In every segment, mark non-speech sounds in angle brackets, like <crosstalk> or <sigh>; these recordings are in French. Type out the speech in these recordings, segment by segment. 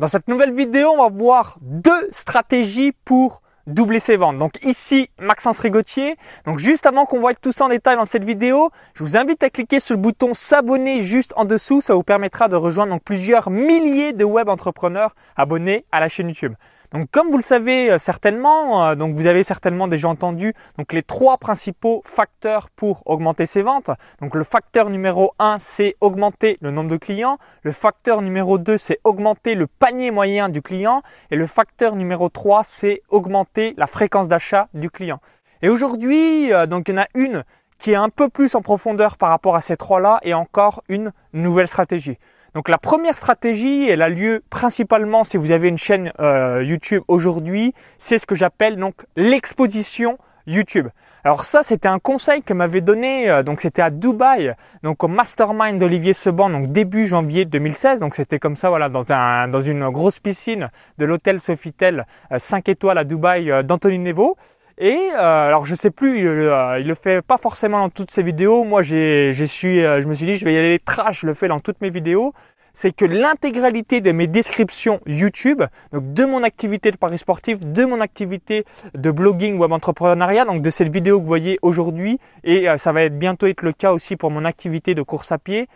Dans cette nouvelle vidéo, on va voir deux stratégies pour doubler ses ventes. Donc ici, Maxence Rigotier. Donc juste avant qu'on voit tout ça en détail dans cette vidéo, je vous invite à cliquer sur le bouton s'abonner juste en dessous. Ça vous permettra de rejoindre plusieurs milliers de web entrepreneurs abonnés à la chaîne YouTube. Donc comme vous le savez euh, certainement, euh, donc vous avez certainement déjà entendu donc les trois principaux facteurs pour augmenter ses ventes. Donc le facteur numéro 1 c'est augmenter le nombre de clients, le facteur numéro 2 c'est augmenter le panier moyen du client et le facteur numéro 3 c'est augmenter la fréquence d'achat du client. Et aujourd'hui, euh, donc il y en a une qui est un peu plus en profondeur par rapport à ces trois-là et encore une nouvelle stratégie. Donc la première stratégie, elle a lieu principalement si vous avez une chaîne euh, YouTube aujourd'hui, c'est ce que j'appelle donc l'exposition YouTube. Alors ça, c'était un conseil que m'avait donné, euh, donc c'était à Dubaï, donc au Mastermind d'Olivier Seban, donc début janvier 2016. Donc c'était comme ça, voilà, dans un dans une grosse piscine de l'hôtel Sofitel 5 euh, étoiles à Dubaï d'Anthony Nevo. Et euh, alors je sais plus, il, euh, le fait pas forcément dans toutes ses vidéos. Moi j'ai, suis, euh, je me suis dit je vais y aller trash, je le fais dans toutes mes vidéos. C'est que l'intégralité de mes descriptions YouTube, donc de mon activité de paris sportif, de mon activité de blogging web entrepreneuriat, donc de cette vidéo que vous voyez aujourd'hui, et ça va bientôt être le cas aussi pour mon activité de course à pied,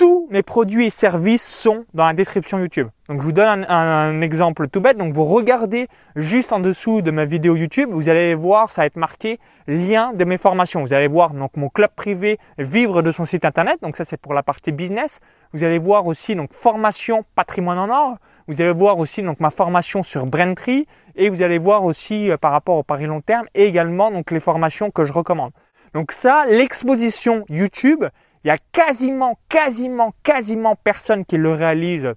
tous mes produits et services sont dans la description YouTube. Donc je vous donne un, exemple tout bête. Donc vous regardez juste en dessous de ma vidéo YouTube, vous allez voir, ça va être marqué lien de mes formations. Vous allez voir donc mon club privé vivre de son site internet. Donc ça c'est pour la partie business. Vous allez voir aussi donc formation patrimoine en or. Vous allez voir aussi donc ma formation sur Braintree et vous allez voir aussi euh, par rapport au pari long terme et également donc les formations que je recommande. Donc ça, l'exposition YouTube, il y a quasiment, quasiment, quasiment personne qui le réalise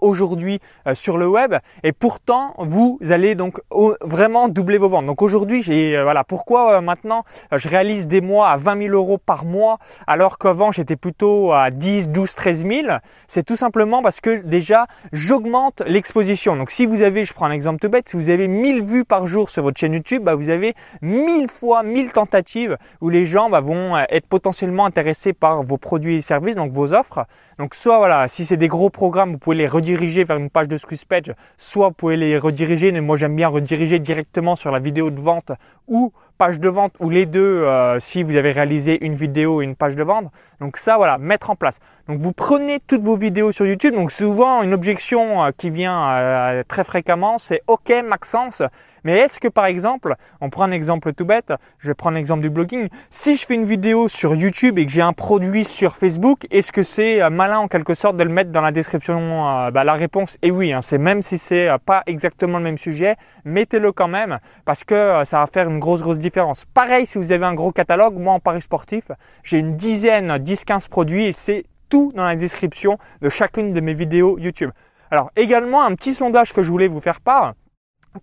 aujourd'hui euh, sur le web et pourtant vous allez donc vraiment doubler vos ventes. Donc aujourd'hui j'ai euh, voilà pourquoi euh, maintenant je réalise des mois à 20 000 euros par mois alors qu'avant j'étais plutôt à 10, 12, 13 000. C'est tout simplement parce que déjà j'augmente l'exposition. Donc si vous avez, je prends un exemple tout bête, si vous avez 1000 vues par jour sur votre chaîne YouTube, bah, vous avez 1000 fois 1000 tentatives où les gens bah, vont être potentiellement intéressés par vos produits et services, donc vos offres. Donc soit voilà, si c'est des gros programmes, vous pouvez les rediriger vers une page de squeeze page, soit vous pouvez les rediriger, mais moi j'aime bien rediriger directement sur la vidéo de vente ou page de vente ou les deux euh, si vous avez réalisé une vidéo et une page de vente. Donc ça voilà, mettre en place. Donc vous prenez toutes vos vidéos sur YouTube. Donc souvent une objection euh, qui vient euh, très fréquemment, c'est OK Maxence, mais est-ce que par exemple, on prend un exemple tout bête, je vais prendre l'exemple du blogging, si je fais une vidéo sur YouTube et que j'ai un produit sur Facebook, est-ce que c'est malin en quelque sorte de le mettre dans la description bah, La réponse est oui, hein. c'est même si c'est pas exactement le même sujet, mettez-le quand même parce que ça va faire une grosse grosse différence. Pareil si vous avez un gros catalogue, moi en paris sportif, j'ai une dizaine, 10-15 produits et c'est tout dans la description de chacune de mes vidéos YouTube. Alors également un petit sondage que je voulais vous faire part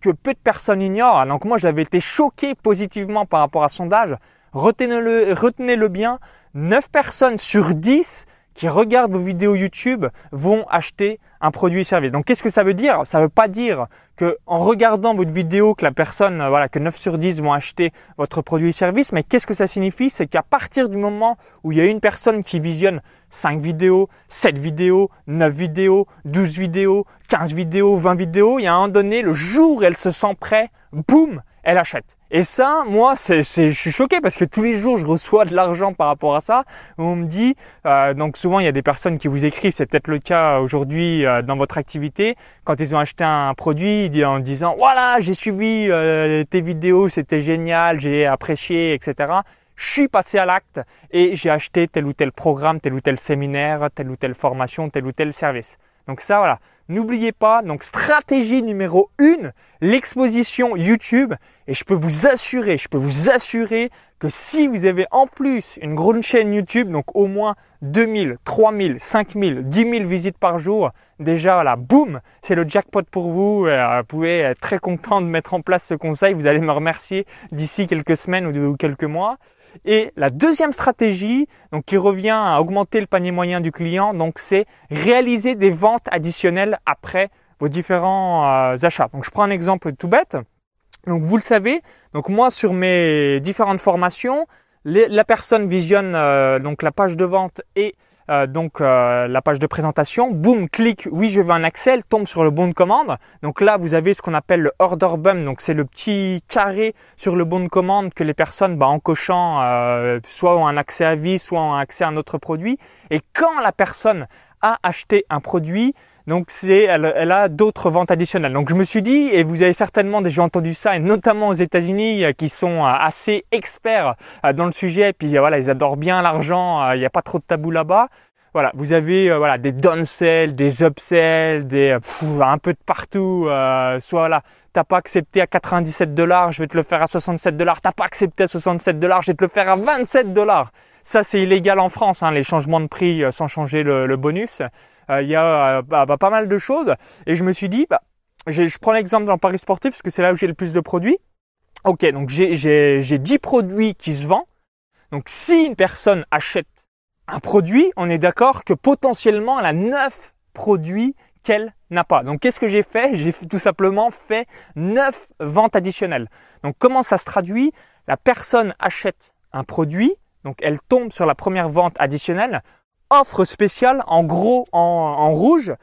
que peu de personnes ignorent. Donc moi j'avais été choqué positivement par rapport à sondage. Retenez-le, retenez-le bien. 9 personnes sur 10 qui regardent vos vidéos YouTube vont acheter un produit et service. Donc qu'est-ce que ça veut dire? Ça ne veut pas dire que en regardant votre vidéo que la personne voilà que 9 sur 10 vont acheter votre produit et service, mais qu'est-ce que ça signifie? C'est qu'à partir du moment où il y a une personne qui visionne 5 vidéos, 7 vidéos, 9 vidéos, 12 vidéos, 15 vidéos, 20 vidéos, il y a un donné le jour elle se sent prêt, boum, elle achète. Et ça, moi, c'est, je suis choqué parce que tous les jours, je reçois de l'argent par rapport à ça. On me dit, euh, donc souvent, il y a des personnes qui vous écrivent, c'est peut-être le cas aujourd'hui euh, dans votre activité, quand ils ont acheté un produit, en disant, voilà, j'ai suivi euh, tes vidéos, c'était génial, j'ai apprécié, etc. Je suis passé à l'acte et j'ai acheté tel ou tel programme, tel ou tel séminaire, telle ou telle formation, tel ou tel service. Donc ça, voilà. N'oubliez pas, donc stratégie numéro 1, l'exposition YouTube. Et je peux vous assurer, je peux vous assurer que si vous avez en plus une grande chaîne YouTube, donc au moins 2000, 3000, 5000, 10 000 visites par jour, déjà là, boum, c'est le jackpot pour vous. Euh, vous pouvez être très content de mettre en place ce conseil. Vous allez me remercier d'ici quelques semaines ou quelques mois. Et la deuxième stratégie, donc qui revient à augmenter le panier moyen du client, donc c'est réaliser des ventes additionnelles après vos différents euh, achats. Donc je prends un exemple tout bête. Donc vous le savez, donc moi sur mes différentes formations, la personne visionne euh, donc la page de vente et euh, donc euh, la page de présentation, boum, clique, oui je veux un accès, elle tombe sur le bon de commande. Donc là vous avez ce qu'on appelle le order bump, donc c'est le petit carré sur le bon de commande que les personnes bah, en cochant euh, soit ont un accès à vie, soit ont un accès à un autre produit. Et quand la personne a acheté un produit, donc c'est, elle, elle, a d'autres ventes additionnelles. Donc je me suis dit, et vous avez certainement déjà entendu ça, et notamment aux États-Unis, qui sont assez experts dans le sujet, puis voilà, ils adorent bien l'argent, il n'y a pas trop de tabou là-bas. Voilà, vous avez euh, voilà des downsell, des upsells, des un peu de partout. Euh, soit là, t'as pas accepté à 97 dollars, je vais te le faire à 67 dollars. T'as pas accepté à 67 dollars, je vais te le faire à 27 dollars. Ça c'est illégal en France, hein, les changements de prix euh, sans changer le, bonus. Il y a bah, bah, pas mal de choses. Et je me suis dit, bah, je prends l'exemple dans Paris sportif parce que c'est là où j'ai le plus de produits. Ok, donc j'ai 10 produits qui se vendent. Donc si une personne achète un produit, on est d'accord que potentiellement elle a 9 produits qu'elle n'a pas. Donc qu'est-ce que j'ai fait? J'ai tout simplement fait 9 ventes additionnelles. Donc comment ça se traduit? La personne achète un produit, donc elle tombe sur la première vente additionnelle, offre spéciale en gros en, rouge,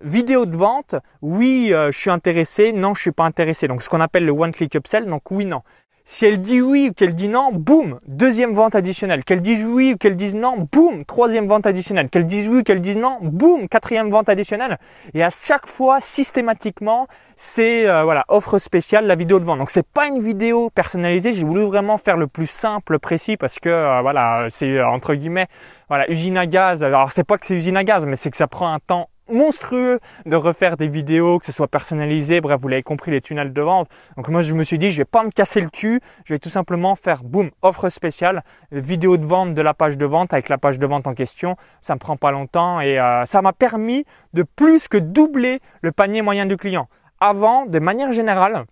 vidéo de vente, oui euh, je suis intéressé, non je suis pas intéressé. Donc ce qu'on appelle le one click upsell, donc oui non. Si elle dit oui ou qu'elle dit non, boum, deuxième vente additionnelle. Qu'elle dise oui ou qu'elle dise non, boum, troisième vente additionnelle. Qu'elle dise oui ou qu'elle dise non, boum, quatrième vente additionnelle. Et à chaque fois, systématiquement, c'est euh, voilà offre spéciale, la vidéo de vente. Donc c'est pas une vidéo personnalisée. J'ai voulu vraiment faire le plus simple, précis, parce que euh, voilà, c'est euh, entre guillemets voilà usine à gaz. Alors c'est pas que c'est usine à gaz, mais c'est que ça prend un temps monstrueux de refaire des vidéos, que ce soit personnalisé, bref, vous l'avez compris, les tunnels de vente. Donc moi, je me suis dit, je vais pas me casser le cul, je vais tout simplement faire, boum, offre spéciale, vidéo de vente de la page de vente avec la page de vente en question. Ça me prend pas longtemps et euh, ça m'a permis de plus que doubler le panier moyen du client. Avant, de manière générale,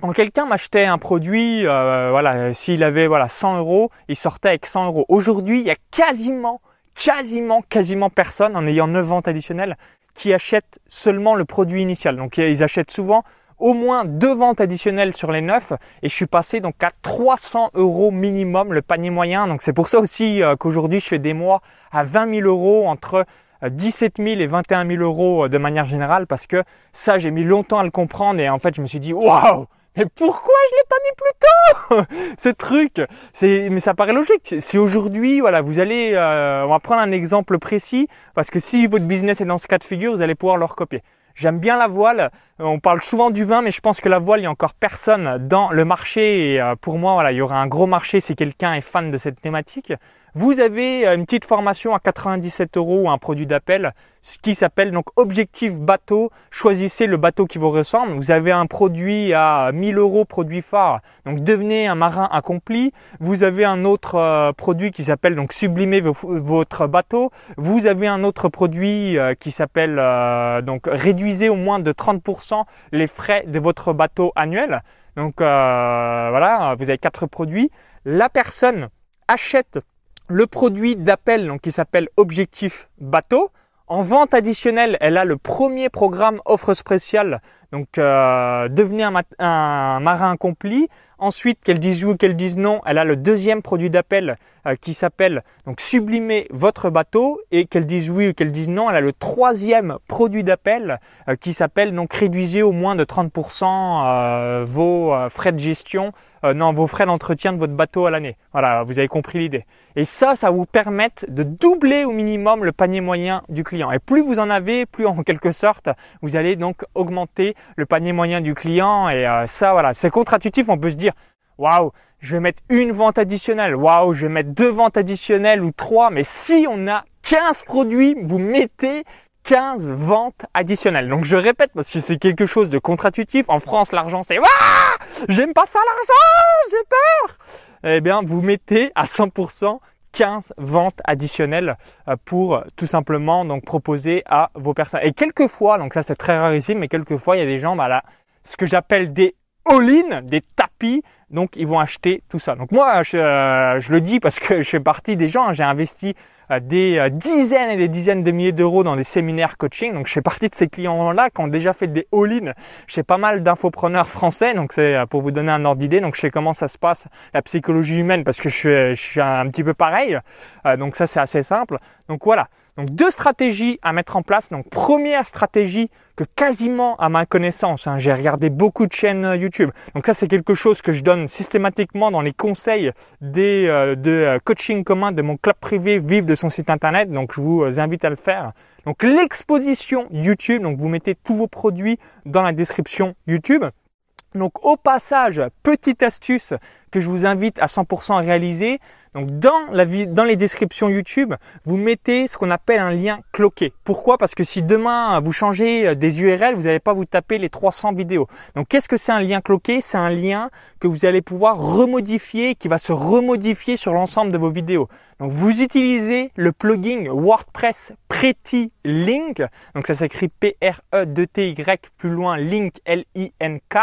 quand quelqu'un m'achetait un produit, euh, voilà, s'il avait voilà 100 euros, il sortait avec 100 euros. Aujourd'hui, il y a quasiment quasiment, quasiment personne en ayant 9 ventes additionnelles qui achètent seulement le produit initial. Donc ils achètent souvent au moins deux ventes additionnelles sur les 9 et je suis passé donc à 300 euros minimum le panier moyen. Donc c'est pour ça aussi euh, qu'aujourd'hui je fais des mois à 20 000 euros entre 17 euh, 000 et 21 000 euros euh, de manière générale parce que ça j'ai mis longtemps à le comprendre et en fait je me suis dit waouh mais pourquoi je l'ai pas mis plus tôt <laughs> Ce truc, c'est mais ça paraît logique. Si aujourd'hui, voilà, vous allez, euh, on va prendre un exemple précis parce que si votre business est dans ce cas de figure, vous allez pouvoir le recopier. J'aime bien la voile. On parle souvent du vin, mais je pense que la voile, il y a encore personne dans le marché. Et euh, pour moi, voilà, il y aura un gros marché si quelqu'un est fan de cette thématique. Vous avez euh, une petite formation à 97 euros ou un produit d'appel qui s'appelle donc objectif bateau. Choisissez le bateau qui vous ressemble. Vous avez un produit à 1000 euros, produit phare. Donc devenez un marin accompli. Vous avez un autre euh, produit qui s'appelle donc sublimer votre bateau. Vous avez un autre produit euh, qui s'appelle donc réduisez au moins de 30% les frais de votre bateau annuel. Donc voilà, vous avez quatre produits. La personne achète le produit d'appel donc qui s'appelle Objectif Bateau. En vente additionnelle, elle a le premier programme offre spéciale, donc euh, devenez un, un, marin accompli. Ensuite, qu'elle dise oui ou qu'elle dise non, elle a le deuxième produit d'appel euh, qui s'appelle donc sublimer votre bateau et qu'elle dise oui ou qu'elle dise non, elle a le troisième produit d'appel euh, qui s'appelle donc réduisez au moins de 30% euh, vos frais de gestion, non vos frais d'entretien de votre bateau à l'année. Voilà, vous avez compris l'idée. Et ça, ça vous permet de doubler au minimum le panier moyen du client. Et plus vous en avez, plus en quelque sorte, vous allez donc augmenter le panier moyen du client. Et ça, voilà, c'est contre-intuitif. On peut se dire waouh, je vais mettre une vente additionnelle, waouh, je vais mettre deux ventes additionnelles ou trois, mais si on a 15 produits, vous mettez 15 ventes additionnelles. Donc je répète parce que c'est quelque chose de contre-intuitif. En France, l'argent c'est waouh, j'aime pas ça l'argent, j'ai peur. Eh bien, vous mettez à 100% 15 ventes additionnelles euh, pour tout simplement donc proposer à vos personnes. Et quelquefois, donc ça c'est très rarissime, mais quelquefois il y a des gens, bah là, ce que j'appelle des all-in, des tapis, donc ils vont acheter tout ça. Donc moi, je, euh, le dis parce que je fais partie des gens, j'ai investi euh, des euh, dizaines et des dizaines de milliers d'euros dans des séminaires coaching. Donc je fais partie de ces clients-là qui ont déjà fait des all-in chez pas mal d'infopreneurs français. Donc c'est pour vous donner un ordre d'idée. Donc je sais comment ça se passe la psychologie humaine parce que je suis, je suis un petit peu pareil. donc ça c'est assez simple. Donc voilà. Donc deux stratégies à mettre en place. Donc première stratégie que quasiment à ma connaissance, hein, j'ai regardé beaucoup de chaînes euh, YouTube. Donc ça c'est quelque chose que je donne systématiquement dans les conseils des, euh, de euh, coaching commun de mon club privé Vive de son site internet. Donc je vous invite à le faire. Donc l'exposition YouTube. Donc vous mettez tous vos produits dans la description YouTube. Donc au passage, petite astuce que je vous invite à 100% à réaliser. Donc dans, les descriptions YouTube, vous mettez ce qu'on appelle un lien cloqué. Pourquoi? Parce que si demain vous changez euh, des URL, vous n'allez pas vous taper les 300 vidéos. Donc qu'est-ce que c'est un lien cloqué? C'est un lien que vous allez pouvoir remodifier, qui va se remodifier sur l'ensemble de vos vidéos. Donc vous utilisez le plugin WordPress Pretty Link. Donc ça s'écrit P-R-E-T-Y plus loin Link L-I-N-K.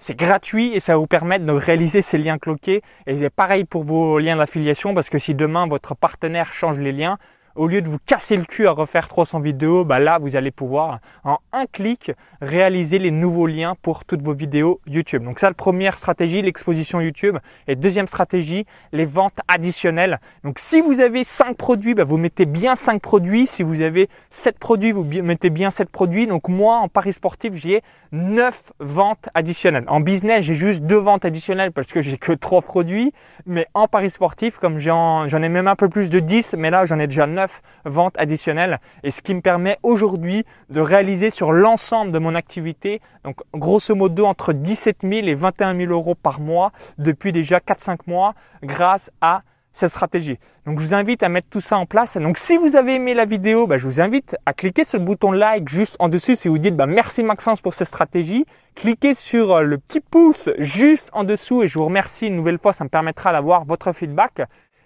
C'est gratuit et ça va vous permettre de réaliser ces liens cloqués. Et c'est pareil pour vos liens d'affiliation parce que si demain votre partenaire change les liens, au lieu de vous casser le cul à refaire 300 vidéos, bah là, vous allez pouvoir en un clic réaliser les nouveaux liens pour toutes vos vidéos YouTube. Donc ça, la première stratégie, l'exposition YouTube. Et deuxième stratégie, les ventes additionnelles. Donc si vous avez 5 produits, bah, vous mettez bien 5 produits. Si vous avez 7 produits, vous mettez bien 7 produits. Donc moi, en Paris sportif, j'ai 9 ventes additionnelles. En business, j'ai juste 2 ventes additionnelles parce que j'ai que 3 produits. Mais en Paris sportif, comme j'en ai même un peu plus de 10, mais là, j'en ai déjà 9 ventes additionnelles et ce qui me permet aujourd'hui de réaliser sur l'ensemble de mon activité, donc grosso modo entre 17 000 et 21 000 euros par mois depuis déjà 4-5 mois grâce à cette stratégie. Donc je vous invite à mettre tout ça en place. Donc si vous avez aimé la vidéo, bah, je vous invite à cliquer sur le bouton like juste en dessus si vous dites bah, merci Maxence pour cette stratégie. Cliquez sur euh, le petit pouce juste en dessous et je vous remercie une nouvelle fois, ça me permettra d'avoir votre feedback.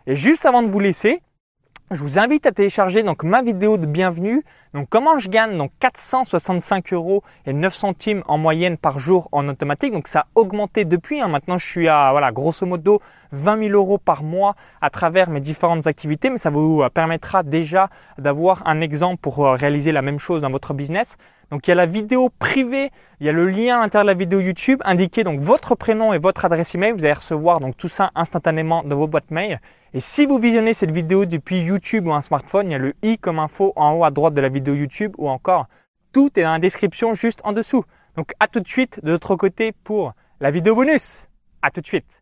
Et juste avant de vous laisser, je vous invite à télécharger donc ma vidéo de bienvenue. Donc comment je gagne donc 465 euros et 9 centimes en moyenne par jour en automatique? Donc ça a augmenté depuis. Hein. Maintenant je suis à voilà grosso modo 20 000 euros par mois à travers mes différentes activités. Mais ça vous permettra déjà d'avoir un exemple pour euh, réaliser la même chose dans votre business. Donc il y a la vidéo privée, il y a le lien à l'intérieur de la vidéo YouTube, indiquez donc votre prénom et votre adresse email. Vous allez recevoir donc tout ça instantanément dans vos boîtes mail. Et si vous visionnez cette vidéo depuis YouTube ou un smartphone, il y a le i comme info en haut à droite de la vidéo YouTube ou encore tout est dans la description juste en dessous. Donc à tout de suite de l'autre côté pour la vidéo bonus. À tout de suite.